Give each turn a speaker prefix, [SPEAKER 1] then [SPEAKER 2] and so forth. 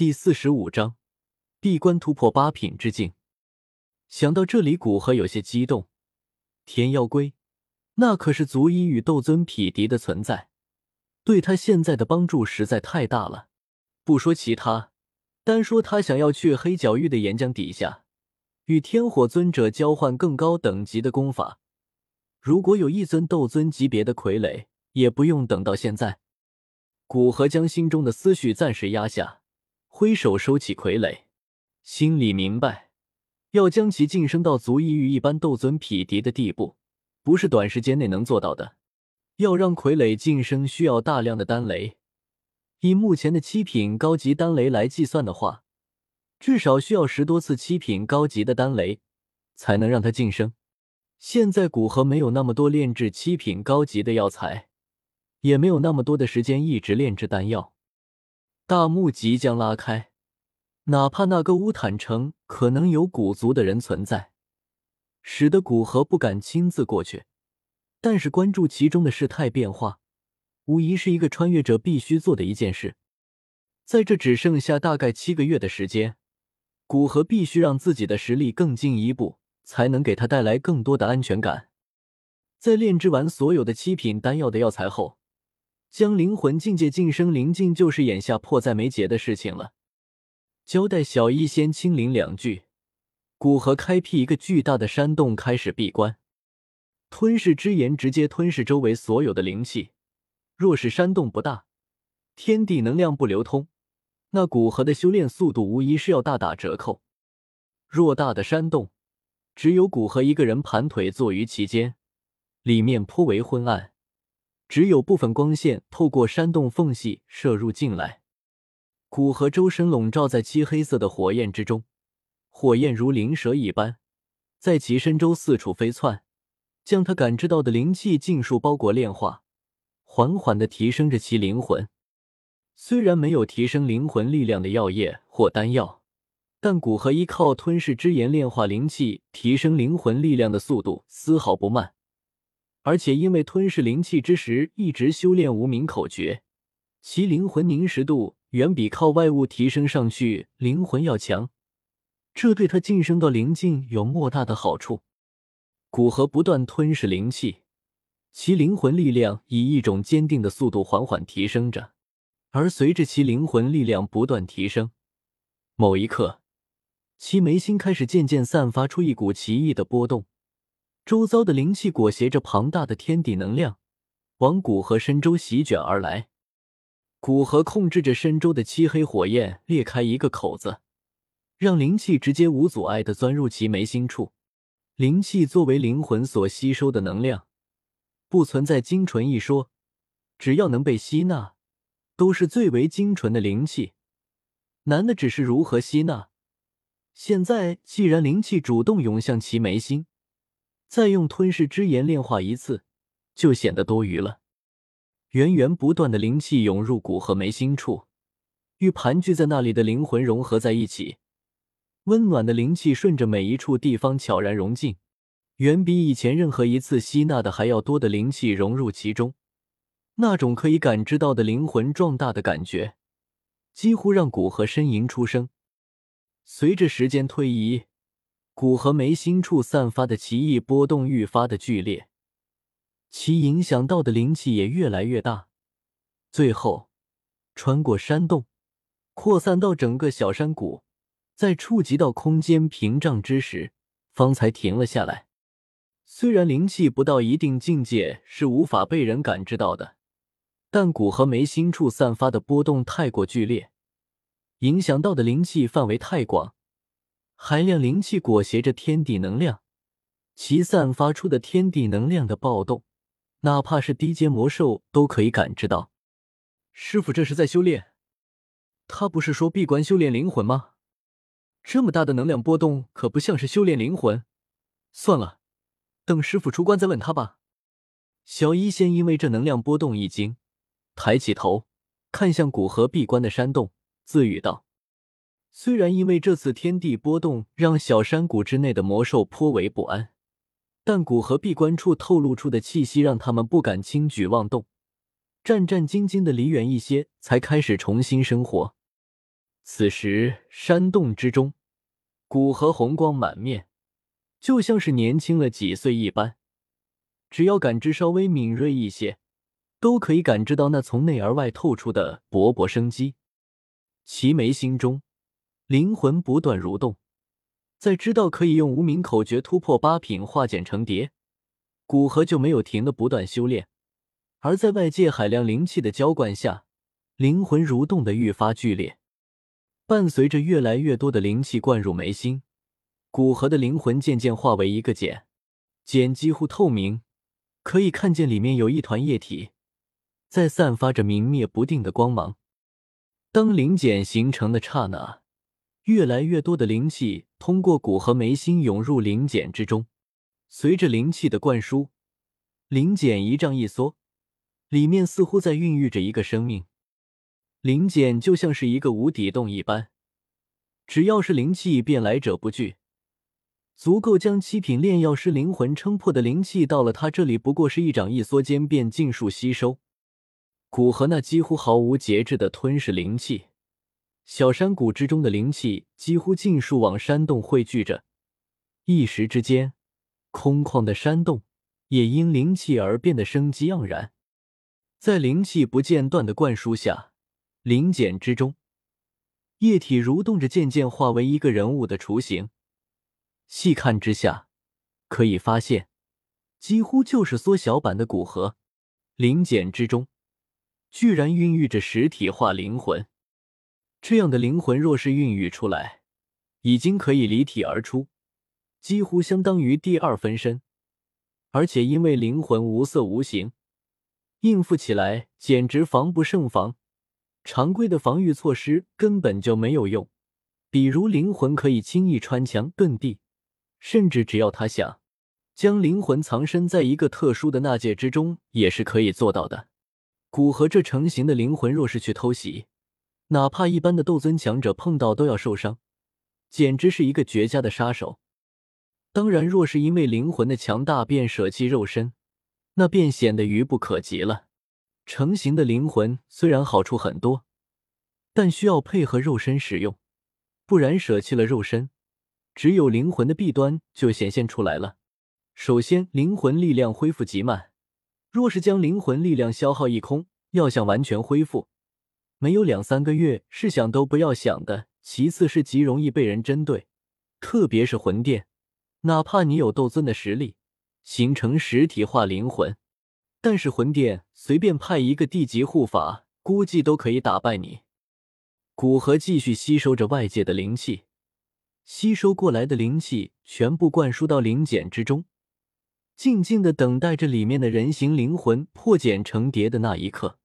[SPEAKER 1] 第四十五章，闭关突破八品之境。想到这里，古河有些激动。天妖龟，那可是足以与斗尊匹敌的存在，对他现在的帮助实在太大了。不说其他，单说他想要去黑角域的岩浆底下，与天火尊者交换更高等级的功法，如果有一尊斗尊级别的傀儡，也不用等到现在。古河将心中的思绪暂时压下。挥手收起傀儡，心里明白，要将其晋升到足以与一般斗尊匹敌的地步，不是短时间内能做到的。要让傀儡晋升，需要大量的丹雷。以目前的七品高级丹雷来计算的话，至少需要十多次七品高级的丹雷，才能让它晋升。现在古河没有那么多炼制七品高级的药材，也没有那么多的时间一直炼制丹药。大幕即将拉开，哪怕那个乌坦城可能有古族的人存在，使得古河不敢亲自过去。但是关注其中的事态变化，无疑是一个穿越者必须做的一件事。在这只剩下大概七个月的时间，古河必须让自己的实力更进一步，才能给他带来更多的安全感。在炼制完所有的七品丹药的药材后。将灵魂境界晋升灵境，就是眼下迫在眉睫的事情了。交代小医仙清灵两句，古河开辟一个巨大的山洞，开始闭关。吞噬之炎直接吞噬周围所有的灵气。若是山洞不大，天地能量不流通，那古河的修炼速度无疑是要大打折扣。偌大的山洞，只有古河一个人盘腿坐于其间，里面颇为昏暗。只有部分光线透过山洞缝隙射入进来，古河周身笼罩在漆黑色的火焰之中，火焰如灵蛇一般，在其身周四处飞窜，将他感知到的灵气尽数包裹炼化，缓缓的提升着其灵魂。虽然没有提升灵魂力量的药液或丹药，但古河依靠吞噬之炎炼化灵气，提升灵魂力量的速度丝毫不慢。而且因为吞噬灵气之时一直修炼无名口诀，其灵魂凝实度远比靠外物提升上去灵魂要强，这对他晋升到灵境有莫大的好处。古河不断吞噬灵气，其灵魂力量以一种坚定的速度缓缓提升着，而随着其灵魂力量不断提升，某一刻，其眉心开始渐渐散发出一股奇异的波动。周遭的灵气裹挟着庞大的天地能量，往古河深州席卷而来。古河控制着深州的漆黑火焰，裂开一个口子，让灵气直接无阻碍的钻入其眉心处。灵气作为灵魂所吸收的能量，不存在精纯一说，只要能被吸纳，都是最为精纯的灵气。难的只是如何吸纳。现在既然灵气主动涌向其眉心。再用吞噬之炎炼化一次，就显得多余了。源源不断的灵气涌入骨和眉心处，与盘踞在那里的灵魂融合在一起。温暖的灵气顺着每一处地方悄然融进，远比以前任何一次吸纳的还要多的灵气融入其中。那种可以感知到的灵魂壮大的感觉，几乎让骨和呻吟出声。随着时间推移。骨和眉心处散发的奇异波动愈发的剧烈，其影响到的灵气也越来越大，最后穿过山洞，扩散到整个小山谷，在触及到空间屏障之时，方才停了下来。虽然灵气不到一定境界是无法被人感知到的，但骨和眉心处散发的波动太过剧烈，影响到的灵气范围太广。海量灵气裹挟着天地能量，其散发出的天地能量的暴动，哪怕是低阶魔兽都可以感知到。师傅这是在修炼？他不是说闭关修炼灵魂吗？这么大的能量波动，可不像是修炼灵魂。算了，等师傅出关再问他吧。小医仙因为这能量波动一惊，抬起头看向古河闭关的山洞，自语道。虽然因为这次天地波动让小山谷之内的魔兽颇为不安，但古河闭关处透露出的气息让他们不敢轻举妄动，战战兢兢的离远一些，才开始重新生活。此时山洞之中，古河红光满面，就像是年轻了几岁一般。只要感知稍微敏锐一些，都可以感知到那从内而外透出的勃勃生机。齐眉心中，灵魂不断蠕动，在知道可以用无名口诀突破八品化茧成蝶，古河就没有停的不断修炼。而在外界海量灵气的浇灌下，灵魂蠕动的愈发剧烈。伴随着越来越多的灵气灌入眉心，古河的灵魂渐渐化为一个茧，茧几乎透明，可以看见里面有一团液体，在散发着明灭不定的光芒。当灵茧形成的刹那，越来越多的灵气通过骨和眉心涌入灵茧之中，随着灵气的灌输，灵茧一胀一缩，里面似乎在孕育着一个生命。灵茧就像是一个无底洞一般，只要是灵气便来者不拒，足够将七品炼药师灵魂撑破的灵气，到了他这里不过是一掌一缩间便尽数吸收。古河那几乎毫无节制的吞噬灵气，小山谷之中的灵气几乎尽数往山洞汇聚着，一时之间，空旷的山洞也因灵气而变得生机盎然，在灵气不间断的灌输下。灵茧之中，液体蠕动着，渐渐化为一个人物的雏形。细看之下，可以发现，几乎就是缩小版的古河。灵茧之中，居然孕育着实体化灵魂。这样的灵魂，若是孕育出来，已经可以离体而出，几乎相当于第二分身。而且因为灵魂无色无形，应付起来简直防不胜防。常规的防御措施根本就没有用，比如灵魂可以轻易穿墙遁地，甚至只要他想，将灵魂藏身在一个特殊的纳戒之中，也是可以做到的。古河这成型的灵魂，若是去偷袭，哪怕一般的斗尊强者碰到都要受伤，简直是一个绝佳的杀手。当然，若是因为灵魂的强大便舍弃肉身，那便显得愚不可及了。成型的灵魂虽然好处很多，但需要配合肉身使用，不然舍弃了肉身，只有灵魂的弊端就显现出来了。首先，灵魂力量恢复极慢，若是将灵魂力量消耗一空，要想完全恢复，没有两三个月是想都不要想的。其次是极容易被人针对，特别是魂殿，哪怕你有斗尊的实力，形成实体化灵魂。但是魂殿随便派一个地级护法，估计都可以打败你。古河继续吸收着外界的灵气，吸收过来的灵气全部灌输到灵茧之中，静静的等待着里面的人形灵魂破茧成蝶的那一刻。